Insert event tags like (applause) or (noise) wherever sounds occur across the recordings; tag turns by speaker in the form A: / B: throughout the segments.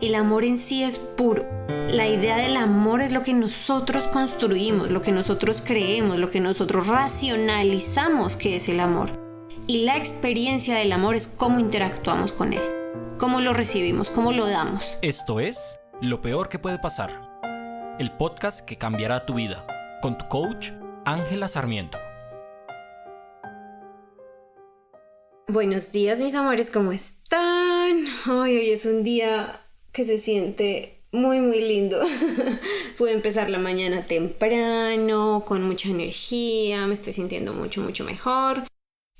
A: El amor en sí es puro. La idea del amor es lo que nosotros construimos, lo que nosotros creemos, lo que nosotros racionalizamos que es el amor. Y la experiencia del amor es cómo interactuamos con él, cómo lo recibimos, cómo lo damos.
B: Esto es Lo Peor que puede pasar, el podcast que cambiará tu vida, con tu coach Ángela Sarmiento.
A: Buenos días mis amores, ¿cómo están? Hoy, hoy es un día que se siente muy muy lindo. (laughs) Pude empezar la mañana temprano, con mucha energía, me estoy sintiendo mucho mucho mejor.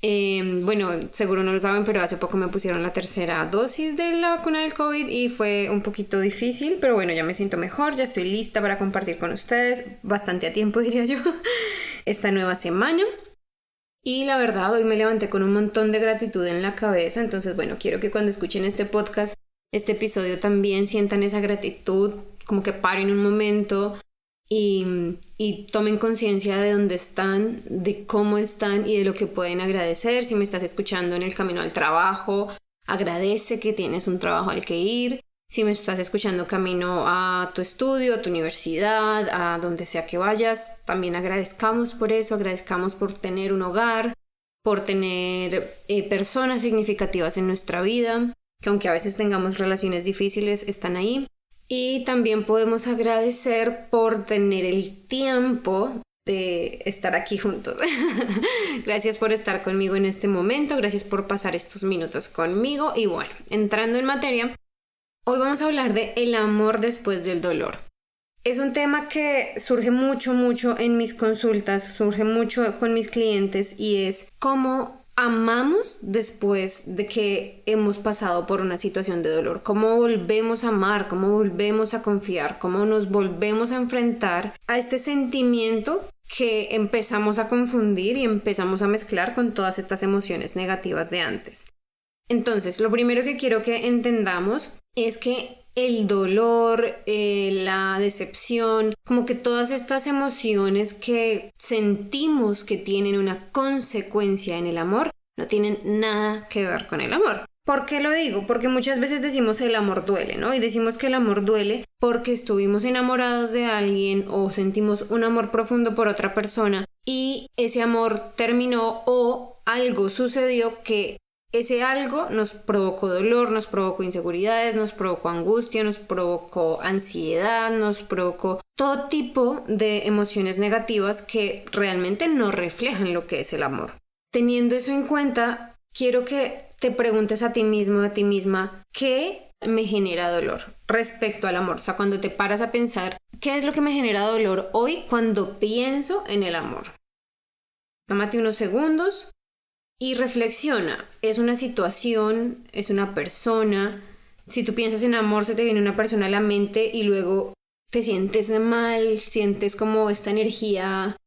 A: Em, bueno, seguro no lo saben, pero hace poco me pusieron la tercera dosis de la vacuna del COVID y fue un poquito difícil, pero bueno, ya me siento mejor, ya estoy lista para compartir con ustedes, bastante a tiempo (laughs) diría yo, esta nueva semana. Y la verdad, hoy me levanté con un montón de gratitud en la cabeza, entonces bueno, quiero que cuando escuchen este podcast, este episodio también sientan esa gratitud, como que paren un momento y, y tomen conciencia de dónde están, de cómo están y de lo que pueden agradecer. Si me estás escuchando en el camino al trabajo, agradece que tienes un trabajo al que ir. Si me estás escuchando camino a tu estudio, a tu universidad, a donde sea que vayas, también agradezcamos por eso, agradezcamos por tener un hogar, por tener eh, personas significativas en nuestra vida, que aunque a veces tengamos relaciones difíciles, están ahí. Y también podemos agradecer por tener el tiempo de estar aquí juntos. (laughs) gracias por estar conmigo en este momento, gracias por pasar estos minutos conmigo y bueno, entrando en materia, Hoy vamos a hablar de el amor después del dolor. Es un tema que surge mucho, mucho en mis consultas, surge mucho con mis clientes y es cómo amamos después de que hemos pasado por una situación de dolor, cómo volvemos a amar, cómo volvemos a confiar, cómo nos volvemos a enfrentar a este sentimiento que empezamos a confundir y empezamos a mezclar con todas estas emociones negativas de antes. Entonces, lo primero que quiero que entendamos es que el dolor, eh, la decepción, como que todas estas emociones que sentimos que tienen una consecuencia en el amor, no tienen nada que ver con el amor. ¿Por qué lo digo? Porque muchas veces decimos el amor duele, ¿no? Y decimos que el amor duele porque estuvimos enamorados de alguien o sentimos un amor profundo por otra persona y ese amor terminó o algo sucedió que ese algo nos provocó dolor, nos provocó inseguridades, nos provocó angustia, nos provocó ansiedad, nos provocó todo tipo de emociones negativas que realmente no reflejan lo que es el amor. Teniendo eso en cuenta, quiero que te preguntes a ti mismo, a ti misma, ¿qué me genera dolor respecto al amor? O sea, cuando te paras a pensar, ¿qué es lo que me genera dolor hoy cuando pienso en el amor? Tómate unos segundos y reflexiona, es una situación, es una persona. Si tú piensas en amor, se te viene una persona a la mente y luego te sientes mal, sientes como esta energía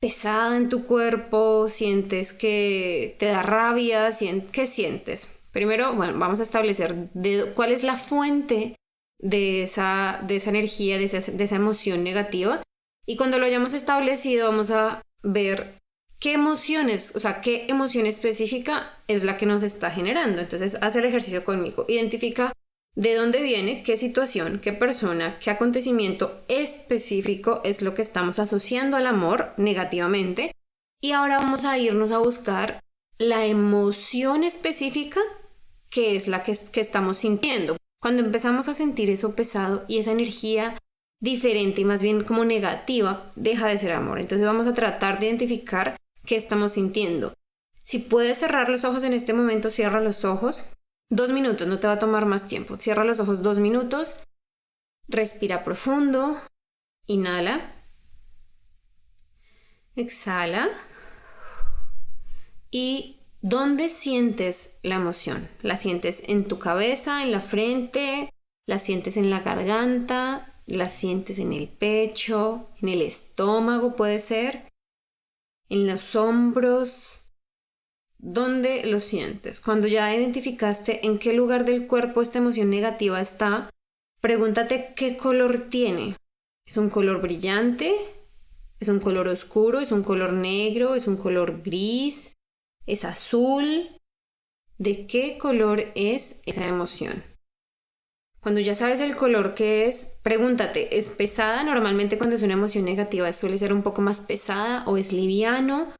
A: pesada en tu cuerpo, sientes que te da rabia, ¿qué sientes? Primero, bueno, vamos a establecer de, cuál es la fuente de esa, de esa energía, de esa, de esa emoción negativa. Y cuando lo hayamos establecido, vamos a ver qué emociones, o sea, qué emoción específica es la que nos está generando. Entonces, haz el ejercicio conmigo. Identifica de dónde viene, qué situación, qué persona, qué acontecimiento específico es lo que estamos asociando al amor negativamente. Y ahora vamos a irnos a buscar la emoción específica que es la que, que estamos sintiendo. Cuando empezamos a sentir eso pesado y esa energía diferente y más bien como negativa, deja de ser amor. Entonces vamos a tratar de identificar qué estamos sintiendo. Si puedes cerrar los ojos en este momento, cierra los ojos. Dos minutos, no te va a tomar más tiempo. Cierra los ojos dos minutos. Respira profundo. Inhala. Exhala. ¿Y dónde sientes la emoción? ¿La sientes en tu cabeza, en la frente? ¿La sientes en la garganta? ¿La sientes en el pecho? ¿En el estómago puede ser? En los hombros. ¿Dónde lo sientes? Cuando ya identificaste en qué lugar del cuerpo esta emoción negativa está, pregúntate qué color tiene. ¿Es un color brillante? ¿Es un color oscuro? ¿Es un color negro? ¿Es un color gris? ¿Es azul? ¿De qué color es esa emoción? Cuando ya sabes el color que es, pregúntate, ¿es pesada? Normalmente cuando es una emoción negativa suele ser un poco más pesada o es liviano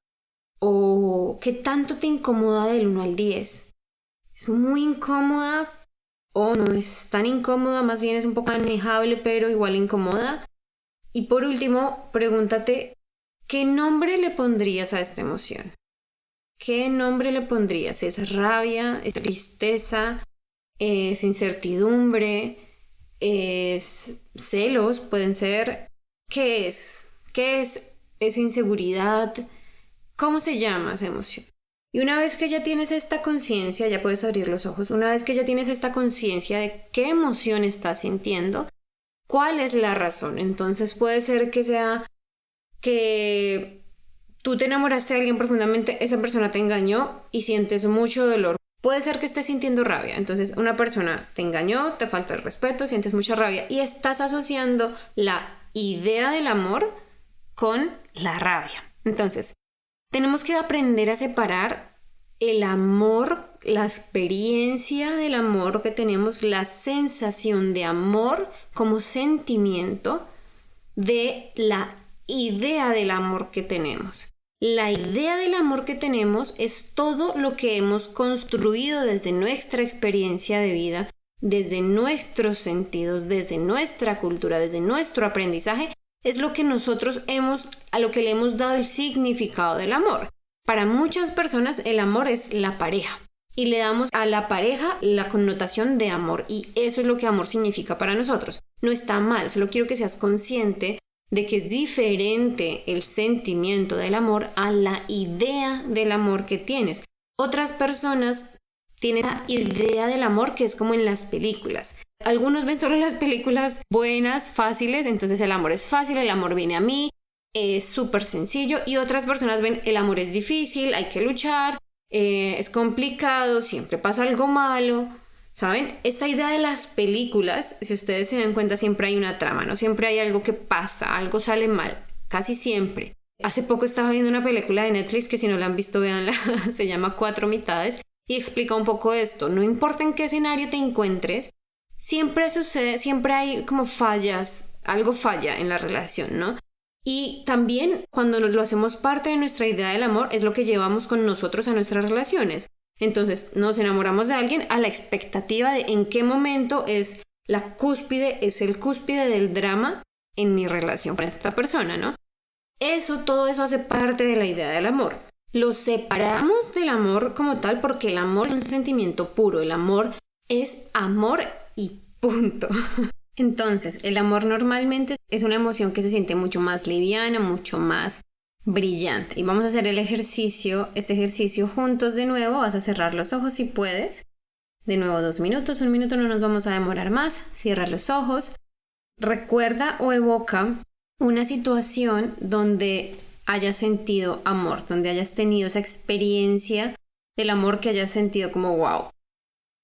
A: o qué tanto te incomoda del 1 al 10. ¿Es muy incómoda o no es tan incómoda? Más bien es un poco manejable pero igual incómoda. Y por último, pregúntate, ¿qué nombre le pondrías a esta emoción? ¿Qué nombre le pondrías? ¿Es rabia? ¿Es tristeza? Es incertidumbre, es celos, pueden ser. ¿Qué es? ¿Qué es? ¿Es inseguridad? ¿Cómo se llama esa emoción? Y una vez que ya tienes esta conciencia, ya puedes abrir los ojos, una vez que ya tienes esta conciencia de qué emoción estás sintiendo, cuál es la razón. Entonces puede ser que sea que tú te enamoraste de alguien profundamente, esa persona te engañó y sientes mucho dolor Puede ser que estés sintiendo rabia. Entonces, una persona te engañó, te falta el respeto, sientes mucha rabia y estás asociando la idea del amor con la rabia. Entonces, tenemos que aprender a separar el amor, la experiencia del amor que tenemos, la sensación de amor como sentimiento de la idea del amor que tenemos. La idea del amor que tenemos es todo lo que hemos construido desde nuestra experiencia de vida, desde nuestros sentidos, desde nuestra cultura, desde nuestro aprendizaje, es lo que nosotros hemos, a lo que le hemos dado el significado del amor. Para muchas personas el amor es la pareja y le damos a la pareja la connotación de amor y eso es lo que amor significa para nosotros. No está mal, solo quiero que seas consciente de que es diferente el sentimiento del amor a la idea del amor que tienes. Otras personas tienen la idea del amor que es como en las películas. Algunos ven solo las películas buenas, fáciles, entonces el amor es fácil, el amor viene a mí, es súper sencillo y otras personas ven el amor es difícil, hay que luchar, eh, es complicado, siempre pasa algo malo. ¿Saben? Esta idea de las películas, si ustedes se dan cuenta, siempre hay una trama, ¿no? Siempre hay algo que pasa, algo sale mal, casi siempre. Hace poco estaba viendo una película de Netflix que si no la han visto, véanla, (laughs) se llama Cuatro Mitades y explica un poco esto. No importa en qué escenario te encuentres, siempre sucede, siempre hay como fallas, algo falla en la relación, ¿no? Y también cuando lo hacemos parte de nuestra idea del amor es lo que llevamos con nosotros a nuestras relaciones. Entonces nos enamoramos de alguien a la expectativa de en qué momento es la cúspide, es el cúspide del drama en mi relación con esta persona, ¿no? Eso, todo eso hace parte de la idea del amor. Lo separamos del amor como tal porque el amor es un sentimiento puro, el amor es amor y punto. (laughs) Entonces, el amor normalmente es una emoción que se siente mucho más liviana, mucho más brillante. Y vamos a hacer el ejercicio, este ejercicio juntos de nuevo. Vas a cerrar los ojos si puedes. De nuevo dos minutos, un minuto no nos vamos a demorar más. Cierra los ojos. Recuerda o evoca una situación donde hayas sentido amor, donde hayas tenido esa experiencia del amor que hayas sentido como wow.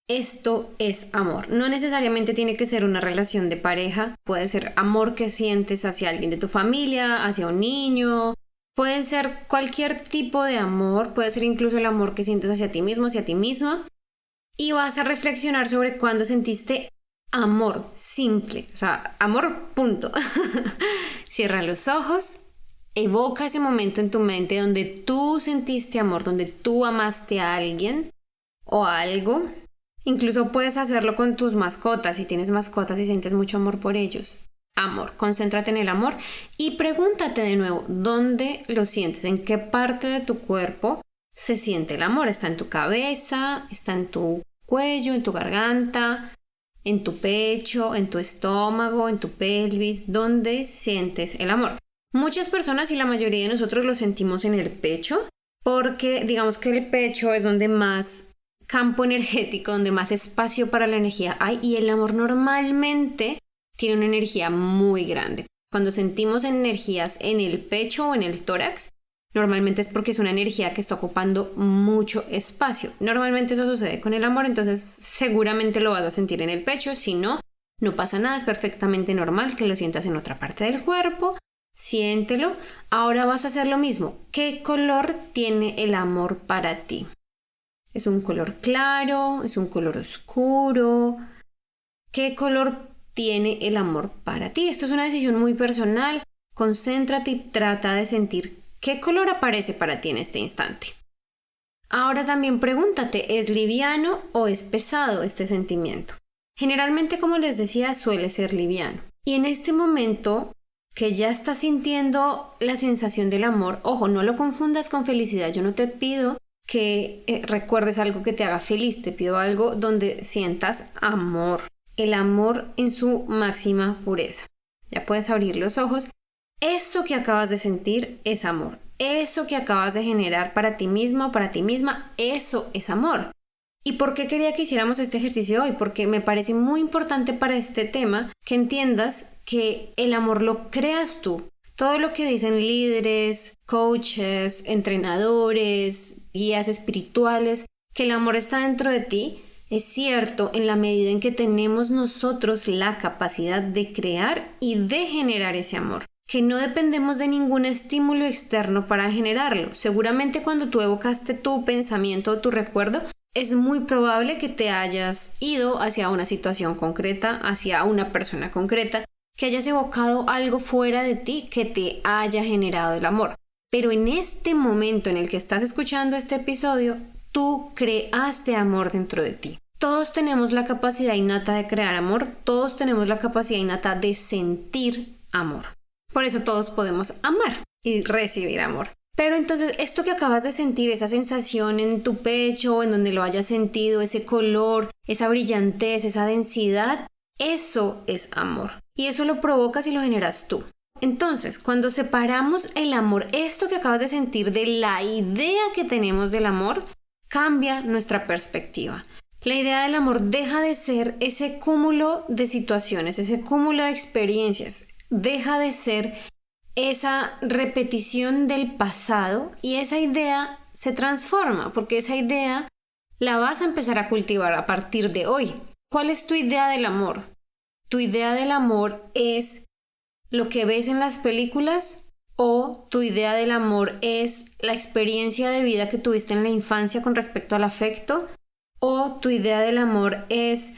A: Esto es amor. No necesariamente tiene que ser una relación de pareja, puede ser amor que sientes hacia alguien de tu familia, hacia un niño, Puede ser cualquier tipo de amor, puede ser incluso el amor que sientes hacia ti mismo, hacia ti misma. Y vas a reflexionar sobre cuándo sentiste amor, simple, o sea, amor, punto. (laughs) Cierra los ojos, evoca ese momento en tu mente donde tú sentiste amor, donde tú amaste a alguien o algo. Incluso puedes hacerlo con tus mascotas, si tienes mascotas y sientes mucho amor por ellos amor. Concéntrate en el amor y pregúntate de nuevo, ¿dónde lo sientes? ¿En qué parte de tu cuerpo se siente el amor? ¿Está en tu cabeza? ¿Está en tu cuello? ¿En tu garganta? ¿En tu pecho? ¿En tu estómago? ¿En tu pelvis? ¿Dónde sientes el amor? Muchas personas y la mayoría de nosotros lo sentimos en el pecho porque digamos que el pecho es donde más campo (laughs) energético, donde más espacio para la energía hay y el amor normalmente tiene una energía muy grande. Cuando sentimos energías en el pecho o en el tórax, normalmente es porque es una energía que está ocupando mucho espacio. Normalmente eso sucede con el amor, entonces seguramente lo vas a sentir en el pecho. Si no, no pasa nada, es perfectamente normal que lo sientas en otra parte del cuerpo. Siéntelo. Ahora vas a hacer lo mismo. ¿Qué color tiene el amor para ti? ¿Es un color claro? ¿Es un color oscuro? ¿Qué color tiene el amor para ti? Esto es una decisión muy personal. Concéntrate y trata de sentir qué color aparece para ti en este instante. Ahora también pregúntate, ¿es liviano o es pesado este sentimiento? Generalmente, como les decía, suele ser liviano. Y en este momento que ya estás sintiendo la sensación del amor, ojo, no lo confundas con felicidad. Yo no te pido que eh, recuerdes algo que te haga feliz, te pido algo donde sientas amor, el amor en su máxima pureza. Ya puedes abrir los ojos. Eso que acabas de sentir es amor. Eso que acabas de generar para ti mismo, para ti misma, eso es amor. ¿Y por qué quería que hiciéramos este ejercicio hoy? Porque me parece muy importante para este tema que entiendas que el amor lo creas tú. Todo lo que dicen líderes, coaches, entrenadores, guías espirituales, que el amor está dentro de ti, es cierto en la medida en que tenemos nosotros la capacidad de crear y de generar ese amor que no dependemos de ningún estímulo externo para generarlo. Seguramente cuando tú evocaste tu pensamiento o tu recuerdo, es muy probable que te hayas ido hacia una situación concreta, hacia una persona concreta, que hayas evocado algo fuera de ti que te haya generado el amor. Pero en este momento en el que estás escuchando este episodio, tú creaste amor dentro de ti. Todos tenemos la capacidad innata de crear amor, todos tenemos la capacidad innata de sentir amor. Por eso todos podemos amar y recibir amor. Pero entonces, esto que acabas de sentir, esa sensación en tu pecho, en donde lo hayas sentido, ese color, esa brillantez, esa densidad, eso es amor. Y eso lo provocas y lo generas tú. Entonces, cuando separamos el amor, esto que acabas de sentir de la idea que tenemos del amor, cambia nuestra perspectiva. La idea del amor deja de ser ese cúmulo de situaciones, ese cúmulo de experiencias, deja de ser esa repetición del pasado y esa idea se transforma, porque esa idea la vas a empezar a cultivar a partir de hoy. ¿Cuál es tu idea del amor? ¿Tu idea del amor es lo que ves en las películas o tu idea del amor es la experiencia de vida que tuviste en la infancia con respecto al afecto o tu idea del amor es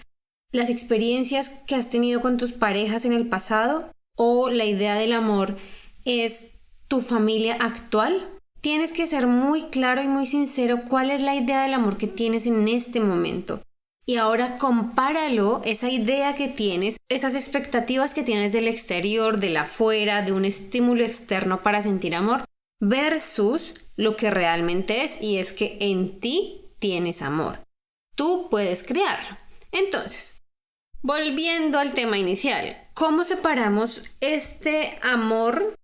A: las experiencias que has tenido con tus parejas en el pasado o la idea del amor es tu familia actual, tienes que ser muy claro y muy sincero cuál es la idea del amor que tienes en este momento. Y ahora compáralo, esa idea que tienes, esas expectativas que tienes del exterior, del afuera, de un estímulo externo para sentir amor, versus lo que realmente es, y es que en ti tienes amor. Tú puedes crearlo. Entonces, volviendo al tema inicial, ¿cómo separamos este amor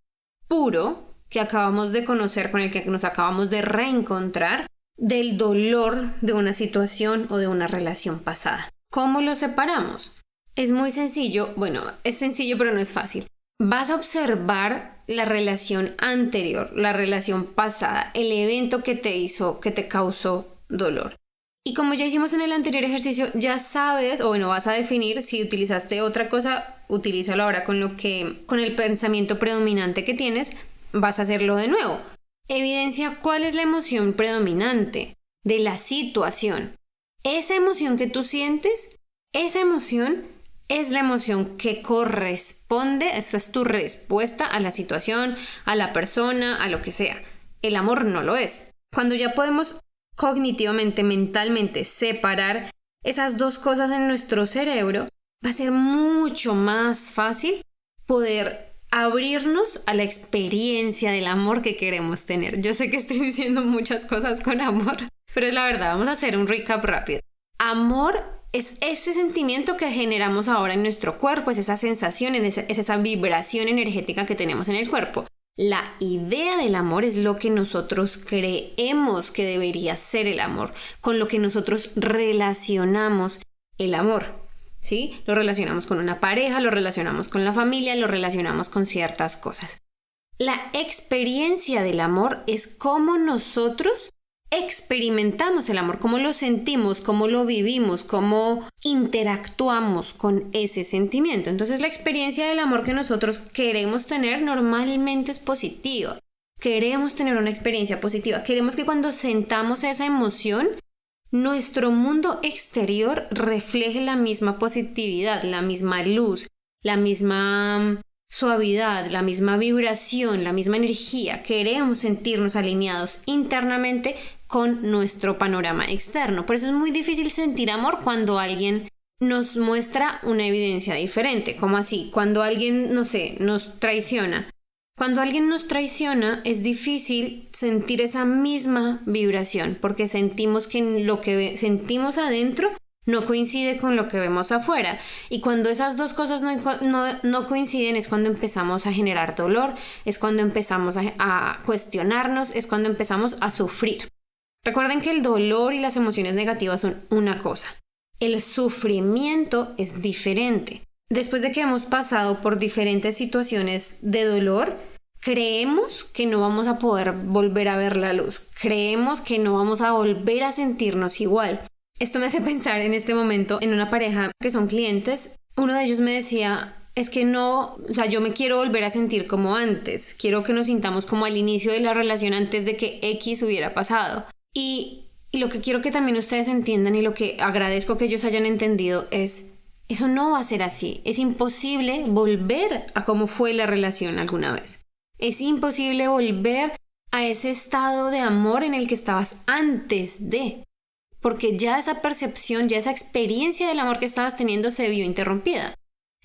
A: puro que acabamos de conocer, con el que nos acabamos de reencontrar, del dolor de una situación o de una relación pasada. ¿Cómo lo separamos? Es muy sencillo, bueno, es sencillo pero no es fácil. Vas a observar la relación anterior, la relación pasada, el evento que te hizo, que te causó dolor. Y como ya hicimos en el anterior ejercicio, ya sabes, o bueno, vas a definir si utilizaste otra cosa, utilízalo ahora con lo que, con el pensamiento predominante que tienes, vas a hacerlo de nuevo. Evidencia cuál es la emoción predominante de la situación. Esa emoción que tú sientes, esa emoción es la emoción que corresponde, esa es tu respuesta a la situación, a la persona, a lo que sea. El amor no lo es. Cuando ya podemos cognitivamente, mentalmente, separar esas dos cosas en nuestro cerebro, va a ser mucho más fácil poder abrirnos a la experiencia del amor que queremos tener. Yo sé que estoy (laughs) diciendo muchas cosas con amor, pero es la verdad, vamos a hacer un recap rápido. Amor es ese sentimiento que generamos ahora en nuestro cuerpo, es esa sensación, es esa vibración energética que tenemos en el cuerpo. La idea del amor es lo que nosotros creemos que debería ser el amor, con lo que nosotros relacionamos el amor. ¿Sí? Lo relacionamos con una pareja, lo relacionamos con la familia, lo relacionamos con ciertas cosas. La experiencia del amor es cómo nosotros experimentamos el amor, cómo lo sentimos, cómo lo vivimos, cómo interactuamos con ese sentimiento. Entonces la experiencia del amor que nosotros queremos tener normalmente es positiva. Queremos tener una experiencia positiva. Queremos que cuando sentamos esa emoción nuestro mundo exterior refleje la misma positividad, la misma luz, la misma mm, suavidad, la misma vibración, la misma energía. Queremos sentirnos alineados internamente con nuestro panorama externo. Por eso es muy difícil sentir amor cuando alguien nos muestra una evidencia diferente, como así, cuando alguien, no sé, nos traiciona. Cuando alguien nos traiciona es difícil sentir esa misma vibración porque sentimos que lo que sentimos adentro no coincide con lo que vemos afuera. Y cuando esas dos cosas no, coinciden es cuando empezamos a generar dolor, es cuando empezamos a cuestionarnos, es cuando empezamos a sufrir. Recuerden que el dolor y las emociones negativas son una cosa. El sufrimiento es diferente. Después de que hemos pasado por diferentes situaciones de dolor, creemos que no vamos a poder volver a ver la luz. Creemos que no vamos a volver a sentirnos igual. Esto me hace (laughs) pensar en este momento en una pareja que son clientes. Uno de ellos me decía, es que no, o sea, yo me quiero volver a sentir como antes. Quiero que nos sintamos como al inicio de la relación antes de que X hubiera pasado. Y, lo que quiero que también ustedes entiendan y lo que agradezco que ellos hayan entendido es, eso no va a ser así. Es imposible volver a cómo fue la relación alguna vez. Es imposible volver a ese estado de amor en el que estabas antes de. Porque ya esa percepción, ya esa experiencia del amor que estabas teniendo se vio interrumpida.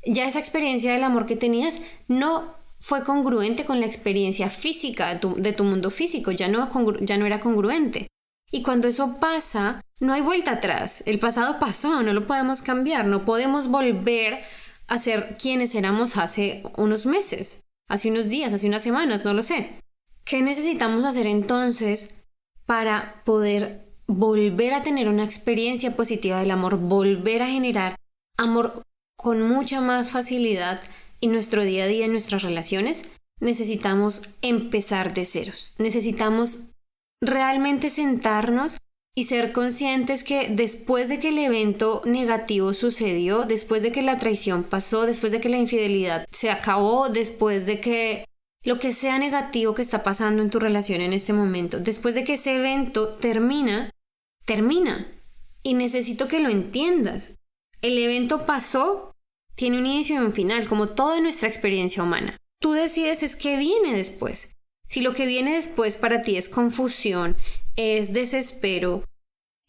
A: Ya esa experiencia del amor que tenías no fue congruente con la experiencia física de tu, mundo físico, ya no, ya no era congruente. Y cuando eso pasa, no hay vuelta atrás. El pasado pasó, no lo podemos cambiar, no podemos volver a ser quienes éramos hace unos meses, hace unos días, hace unas semanas, no lo sé. ¿Qué necesitamos hacer entonces para poder volver a tener una experiencia positiva del amor, volver a generar amor con mucha más facilidad en nuestro día a día, en nuestras relaciones? Necesitamos empezar de ceros. Necesitamos realmente sentarnos y ser conscientes que después de que el evento negativo sucedió, después de que la traición pasó, después de que la infidelidad se acabó, después de que lo que sea negativo que está pasando en tu relación en este momento, después de que ese evento termina, termina. Y necesito que lo entiendas. El evento pasó, tiene un inicio y un final, como toda nuestra experiencia humana. Tú decides es qué viene después. Si lo que viene después para ti es confusión, es desespero,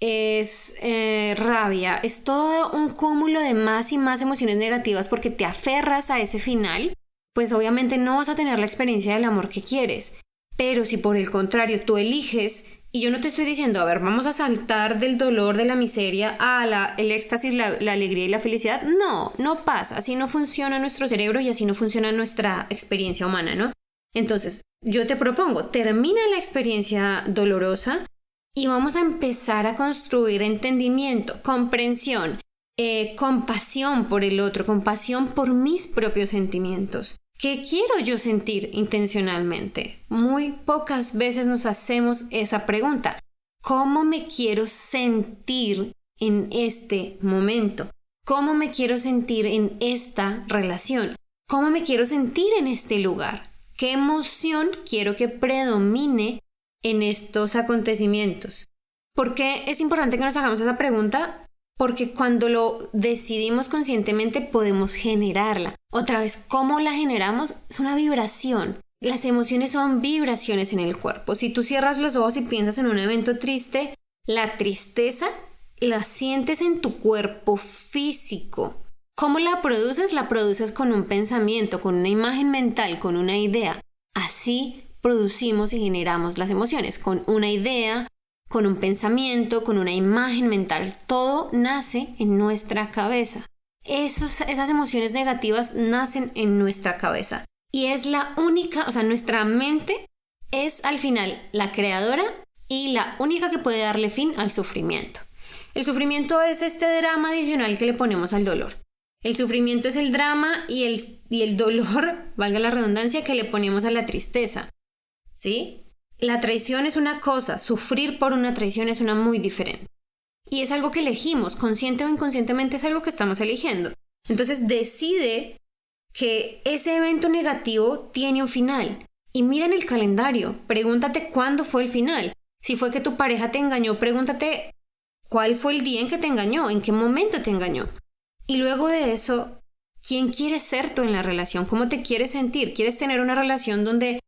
A: es eh, rabia, es todo un cúmulo de más y más emociones negativas porque te aferras a ese final, pues obviamente no vas a tener la experiencia del amor que quieres. Pero si por el contrario tú eliges, y yo no te estoy diciendo, a ver, vamos a saltar del dolor, de la miseria a la, el éxtasis, la alegría y la felicidad, no, no pasa, así no funciona nuestro cerebro y así no funciona nuestra experiencia humana, ¿no? Entonces, yo te propongo, termina la experiencia dolorosa y vamos a empezar a construir entendimiento, comprensión, eh, compasión por el otro, compasión por mis propios sentimientos. ¿Qué quiero yo sentir intencionalmente? Muy pocas veces nos hacemos esa pregunta. ¿Cómo me quiero sentir en este momento? ¿Cómo me quiero sentir en esta relación? ¿Cómo me quiero sentir en este lugar? ¿Qué emoción quiero que predomine en estos acontecimientos? ¿Por qué es importante que nos hagamos esa pregunta? Porque cuando lo decidimos conscientemente podemos generarla. Otra vez, ¿cómo la generamos? Es una vibración. Las emociones son vibraciones en el cuerpo. Si tú cierras los ojos y piensas en un evento triste, la tristeza la sientes en tu cuerpo físico. ¿Cómo la produces? La produces con un pensamiento, con una imagen mental, con una idea. Así producimos y generamos las emociones, con una idea, con un pensamiento, con una imagen mental. Todo nace en nuestra cabeza. esas emociones negativas nacen en nuestra cabeza. Y es la única, o sea, nuestra mente es al final la creadora y la única que puede darle fin al sufrimiento. El sufrimiento es este drama adicional que le ponemos al dolor. El sufrimiento es el drama y el, y el dolor, (laughs) valga la redundancia, que le ponemos a la tristeza. ¿Sí? La traición es una cosa, sufrir por una traición es una muy diferente. Y es algo que elegimos, consciente o inconscientemente es algo que estamos eligiendo. Entonces decide que ese evento negativo tiene un final. Y mira en el calendario, pregúntate cuándo fue el final. Si fue que tu pareja te engañó, pregúntate ¿Cuál fue el día en que te engañó? ¿En qué momento te engañó? Y luego de eso, ¿quién quieres ser tú en la relación? ¿Cómo te quieres sentir? ¿Quieres tener una relación donde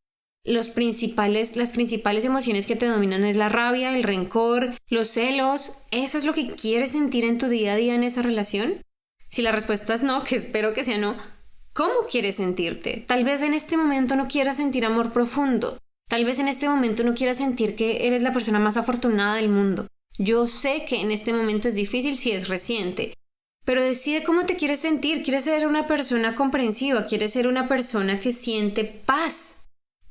A: los principales, las principales emociones que te dominan es la rabia, el rencor, los celos? ¿Eso es lo que quieres sentir en tu día a día en esa relación? Si la respuesta es no, que espero que sea no, ¿cómo quieres sentirte? Tal vez en este momento no quieras sentir amor profundo. Tal vez en este momento no quieras sentir que eres la persona más afortunada del mundo. Yo sé que en este momento es difícil si es reciente, pero decide cómo te quieres sentir. ¿Quieres ser una persona comprensiva? ¿Quieres ser una persona que siente paz?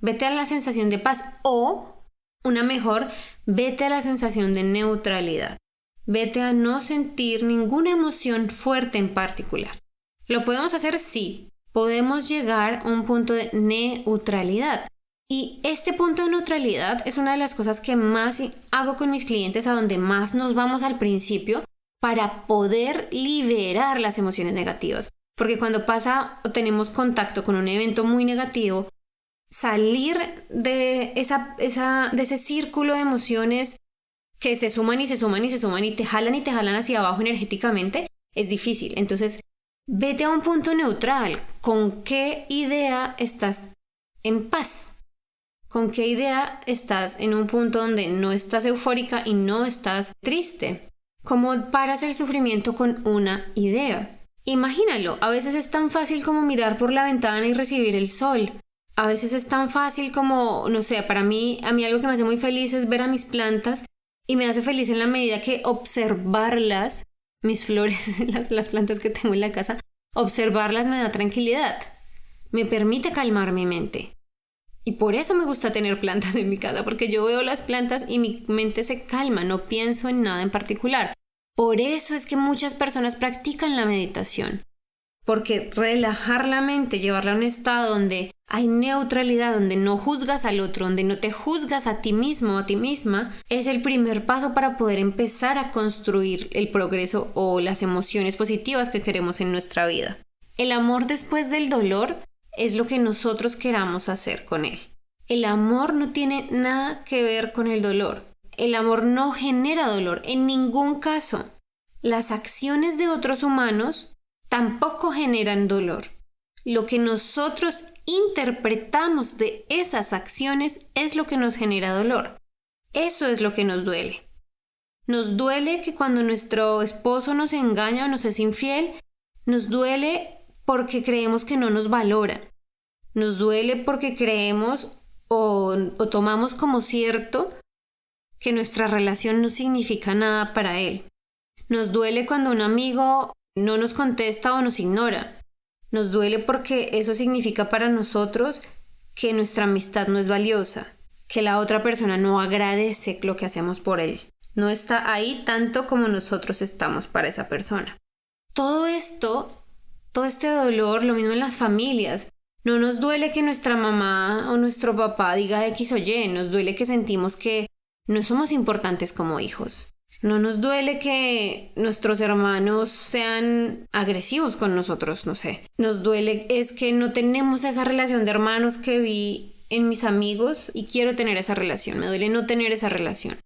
A: Vete a la sensación de paz o, una mejor, vete a la sensación de neutralidad. Vete a no sentir ninguna emoción fuerte en particular. ¿Lo podemos hacer? Sí. Podemos llegar a un punto de neutralidad. Y este punto de neutralidad es una de las cosas que más hago con mis clientes, a donde más nos vamos al principio, para poder liberar las emociones negativas. Porque cuando pasa o tenemos contacto con un evento muy negativo, salir de, esa, esa, de ese círculo de emociones que se suman y se suman y se suman y te jalan y te jalan hacia abajo energéticamente, es difícil. Entonces, vete a un punto neutral. ¿Con qué idea estás en paz? ¿Con qué idea estás en un punto donde no estás eufórica y no estás triste? ¿Cómo paras el sufrimiento con una idea? Imagínalo, a veces es tan fácil como mirar por la ventana y recibir el sol. A veces es tan fácil como, no sé, para mí, a mí algo que me hace muy feliz es ver a mis plantas y me hace feliz en la medida que observarlas, mis flores, (laughs) las, plantas que tengo en la casa, observarlas me da tranquilidad, me permite calmar mi mente. Y por eso me gusta tener plantas en mi casa, porque yo veo las plantas y mi mente se calma, no pienso en nada en particular. Por eso es que muchas personas practican la meditación, porque relajar la mente, llevarla a un estado donde hay neutralidad, donde no juzgas al otro, donde no te juzgas a ti mismo o a ti misma, es el primer paso para poder empezar a construir el progreso o las emociones positivas que queremos en nuestra vida. El amor después del dolor es lo que nosotros queramos hacer con él. El amor no tiene nada que ver con el dolor. El amor no genera dolor en ningún caso. Las acciones de otros humanos tampoco generan dolor. Lo que nosotros interpretamos de esas acciones es lo que nos genera dolor. Eso es lo que nos duele. Nos duele que cuando nuestro esposo nos engaña o nos es infiel, nos duele porque creemos que no nos valora. Nos duele porque creemos o, o tomamos como cierto que nuestra relación no significa nada para él. Nos duele cuando un amigo no nos contesta o nos ignora. Nos duele porque eso significa para nosotros que nuestra amistad no es valiosa, que la otra persona no agradece lo que hacemos por él, no está ahí tanto como nosotros estamos para esa persona. Todo esto, todo este dolor, lo mismo en las familias, no nos duele que nuestra mamá o nuestro papá diga X o Y, nos duele que sentimos que no somos importantes como hijos. No nos duele que nuestros hermanos sean agresivos con nosotros, no sé. Nos duele es que no tenemos esa relación de hermanos que vi en mis amigos y quiero tener esa relación. Me duele no tener esa relación.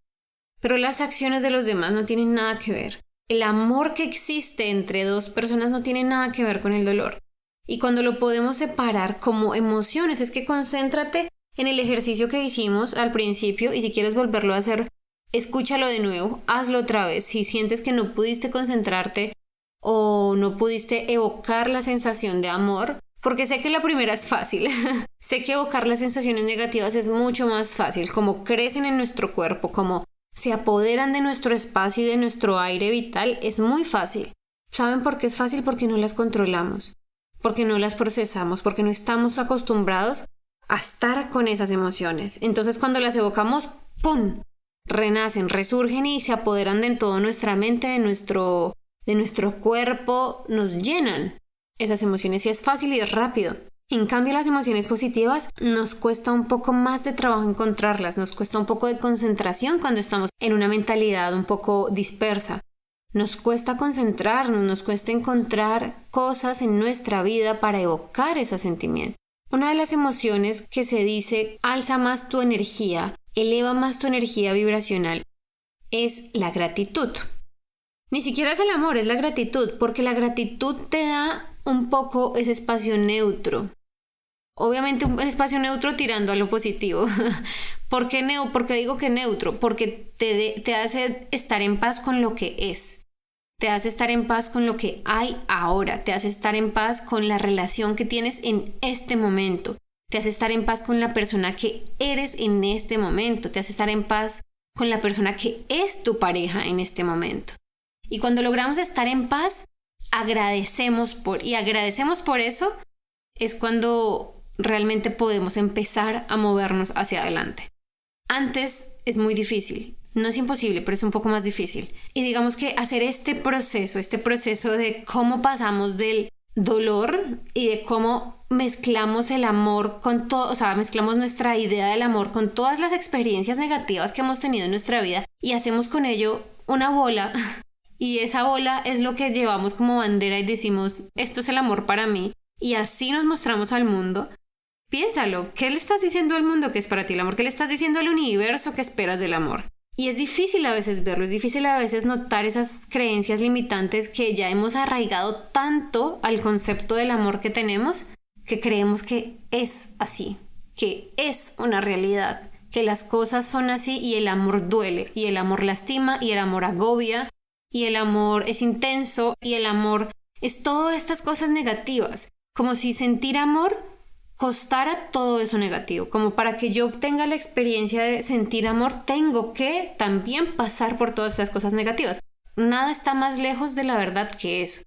A: Pero las acciones de los demás no tienen nada que ver. El amor que existe entre dos personas no tiene nada que ver con el dolor. Y cuando lo podemos separar como emociones, es que concéntrate en el ejercicio que hicimos al principio y si quieres volverlo a hacer, escúchalo de nuevo, hazlo otra vez. Si sientes que no pudiste concentrarte o no pudiste evocar la sensación de amor, porque sé que la primera es fácil. (laughs) sé que evocar las sensaciones negativas es mucho más fácil, como crecen en nuestro cuerpo, como se apoderan de nuestro espacio y de nuestro aire vital, es muy fácil. ¿Saben por qué es fácil? Porque no las controlamos, porque no las procesamos, porque no estamos acostumbrados a estar con esas emociones. Entonces cuando las evocamos, ¡pum! renacen, resurgen y se apoderan de toda nuestra mente, de nuestro, de nuestro cuerpo, nos llenan esas emociones y es fácil y es rápido. En cambio, las emociones positivas nos cuesta un poco más de trabajo encontrarlas, nos cuesta un poco de concentración cuando estamos en una mentalidad un poco dispersa. Nos cuesta concentrarnos, nos cuesta encontrar cosas en nuestra vida para evocar ese sentimiento. Una de las emociones que se dice alza más tu energía eleva más tu energía vibracional es la gratitud. Ni siquiera es el amor, es la gratitud, porque la gratitud te da un poco ese espacio neutro. Obviamente un espacio neutro tirando a lo positivo. (laughs) ¿Por qué, neu digo que neutro? Porque te, te hace estar en paz con lo que es. Te hace estar en paz con lo que hay ahora. Te hace estar en paz con la relación que tienes en este momento. Te hace estar en paz con la persona que eres en este momento. Te hace estar en paz con la persona que es tu pareja en este momento. Y cuando logramos estar en paz, agradecemos por, y agradecemos por eso, es cuando realmente podemos empezar a movernos hacia adelante. Antes es muy difícil, no es imposible, pero es un poco más difícil. Y digamos que hacer este proceso, este proceso de cómo pasamos del dolor y de cómo mezclamos el amor con todo, o sea, mezclamos nuestra idea del amor con todas las experiencias negativas que hemos tenido en nuestra vida y hacemos con ello una bola (laughs) y esa bola es lo que llevamos como bandera y decimos, esto es el amor para mí. Y así nos mostramos al mundo. Piénsalo, ¿qué le estás diciendo al mundo que es para ti el amor? ¿Qué le estás diciendo al universo que esperas del amor? Y es difícil a veces verlo, es difícil a veces notar esas creencias limitantes que ya hemos arraigado tanto al concepto del amor que tenemos, que creemos que es así, que es una realidad, que las cosas son así y el amor duele, y el amor lastima, y el amor agobia, y el amor es intenso y el amor es todas estas cosas negativas, como si sentir amor costara todo eso negativo, como para que yo obtenga la experiencia de sentir amor, tengo que también pasar por todas esas cosas negativas. Nada está más lejos de la verdad que eso.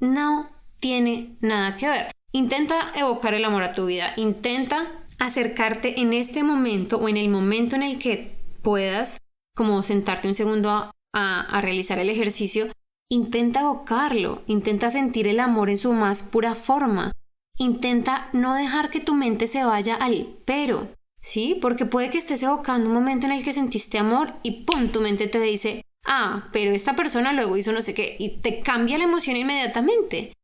A: No tiene nada que ver. Intenta evocar el amor a tu vida, intenta acercarte en este momento o en el momento en el que puedas, como sentarte un segundo a a, realizar el ejercicio, intenta evocarlo, intenta sentir el amor en su más pura forma. Intenta no dejar que tu mente se vaya al pero, ¿sí? Porque puede que estés evocando un momento en el que sentiste amor y ¡pum! tu mente te dice, ah, pero esta persona luego hizo no sé qué y te cambia la emoción inmediatamente.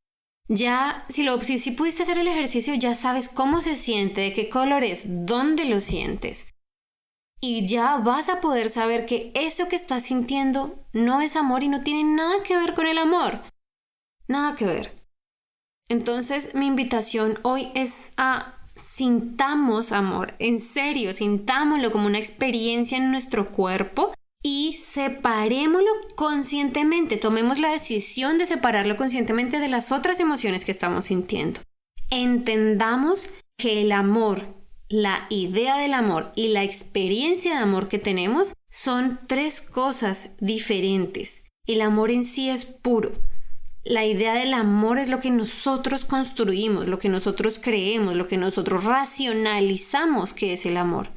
A: Ya, si, lo, si, si pudiste hacer el ejercicio, ya sabes cómo se siente, de qué color es, dónde lo sientes y ya vas a poder saber que eso que estás sintiendo no es amor y no tiene nada que ver con el amor. Nada que ver. Entonces mi invitación hoy es a sintamos amor, en serio, sintámoslo como una experiencia en nuestro cuerpo y separémoslo conscientemente, tomemos la decisión de separarlo conscientemente de las otras emociones que estamos sintiendo. Entendamos que el amor la idea del amor y la experiencia de amor que tenemos son tres cosas diferentes. El amor en sí es puro. La idea del amor es lo que nosotros construimos, lo que nosotros creemos, lo que nosotros racionalizamos que es el amor.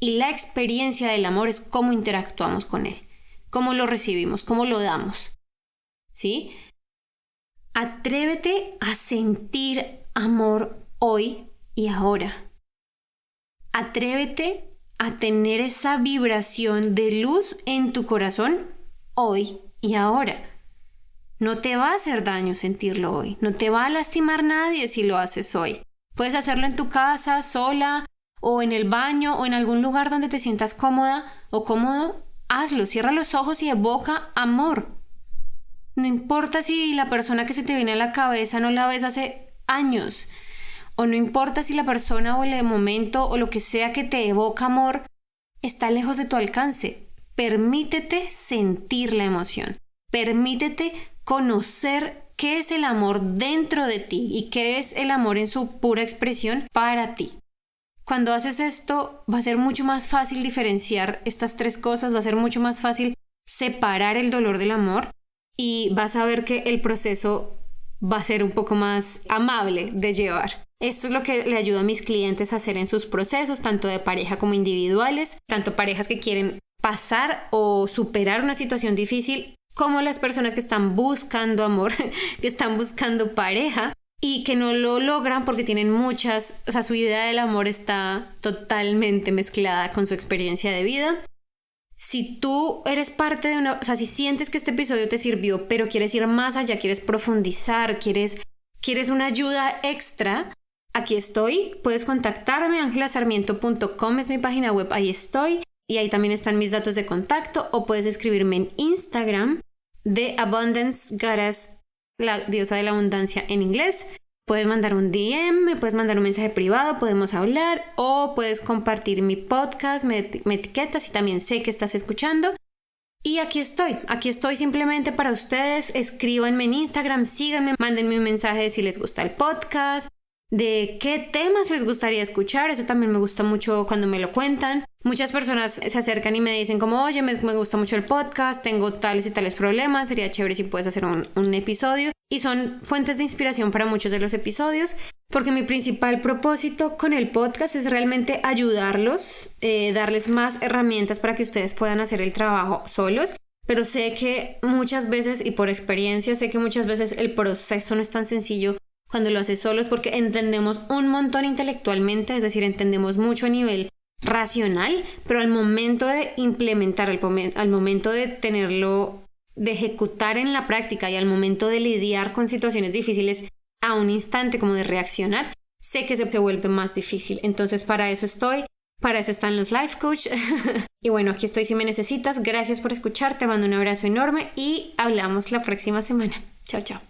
A: Y la experiencia del amor es cómo interactuamos con él, cómo lo recibimos, cómo lo damos. ¿Sí? Atrévete a sentir amor hoy y ahora. Atrévete a tener esa vibración de luz en tu corazón hoy y ahora. No te va a hacer daño sentirlo hoy, no te va a lastimar nadie si lo haces hoy. Puedes hacerlo en tu casa, sola, o en el baño, o en algún lugar donde te sientas cómoda o cómodo. Hazlo, cierra los ojos y evoca amor. No importa si la persona que se te viene a la cabeza no la ves hace años o no importa si la persona o el momento o lo que sea que te evoca amor está lejos de tu alcance. Permítete sentir la emoción. Permítete conocer qué es el amor dentro de ti y qué es el amor en su pura expresión para ti. Cuando haces esto va a ser mucho más fácil diferenciar estas tres cosas, va a ser mucho más fácil separar el dolor del amor y vas a ver que el proceso va a ser un poco más amable de llevar. Esto es lo que le ayuda a mis clientes a hacer en sus procesos, tanto de pareja como individuales, tanto parejas que quieren pasar o superar una situación difícil, como las personas que están buscando amor, (laughs) que están buscando pareja y que no lo logran porque tienen muchas, o sea, su idea del amor está totalmente mezclada con su experiencia de vida. Si tú eres parte de una, o sea, si sientes que este episodio te sirvió, pero quieres ir más allá, quieres profundizar, quieres, quieres una ayuda extra, Aquí estoy, puedes contactarme, angelasarmiento.com es mi página web, ahí estoy. y ahí también están mis datos de contacto o puedes escribirme en Instagram de Abundance Goddess, la diosa de la abundancia en inglés. Puedes mandar un DM, me puedes mandar un mensaje privado, podemos hablar o puedes compartir mi podcast, me, me etiquetas y también sé que estás escuchando. Y aquí estoy, aquí estoy simplemente para ustedes. Escríbanme en Instagram, síganme, mándenme un mensaje si les gusta el podcast, de qué temas les gustaría escuchar. Eso también me gusta mucho cuando me lo cuentan. Muchas personas se acercan y me dicen como, oye, me, gusta mucho el podcast, tengo tales y tales problemas, sería chévere si puedes hacer un, episodio. Y son fuentes de inspiración para muchos de los episodios, porque mi principal propósito con el podcast es realmente ayudarlos, eh, darles más herramientas para que ustedes puedan hacer el trabajo solos. Pero sé que muchas veces, y por experiencia, sé que muchas veces el proceso no es tan sencillo cuando lo haces solos porque entendemos un montón intelectualmente, es decir, entendemos mucho a nivel racional, pero al momento de implementar, al, momento de tenerlo, de ejecutar en la práctica y al momento de lidiar con situaciones difíciles a un instante como de reaccionar, sé que se te vuelve más difícil. Entonces para eso estoy, para eso están los life coach. (laughs) y bueno, aquí estoy si me necesitas. Gracias por escuchar, te mando un abrazo enorme y hablamos la próxima semana. Chao, chao.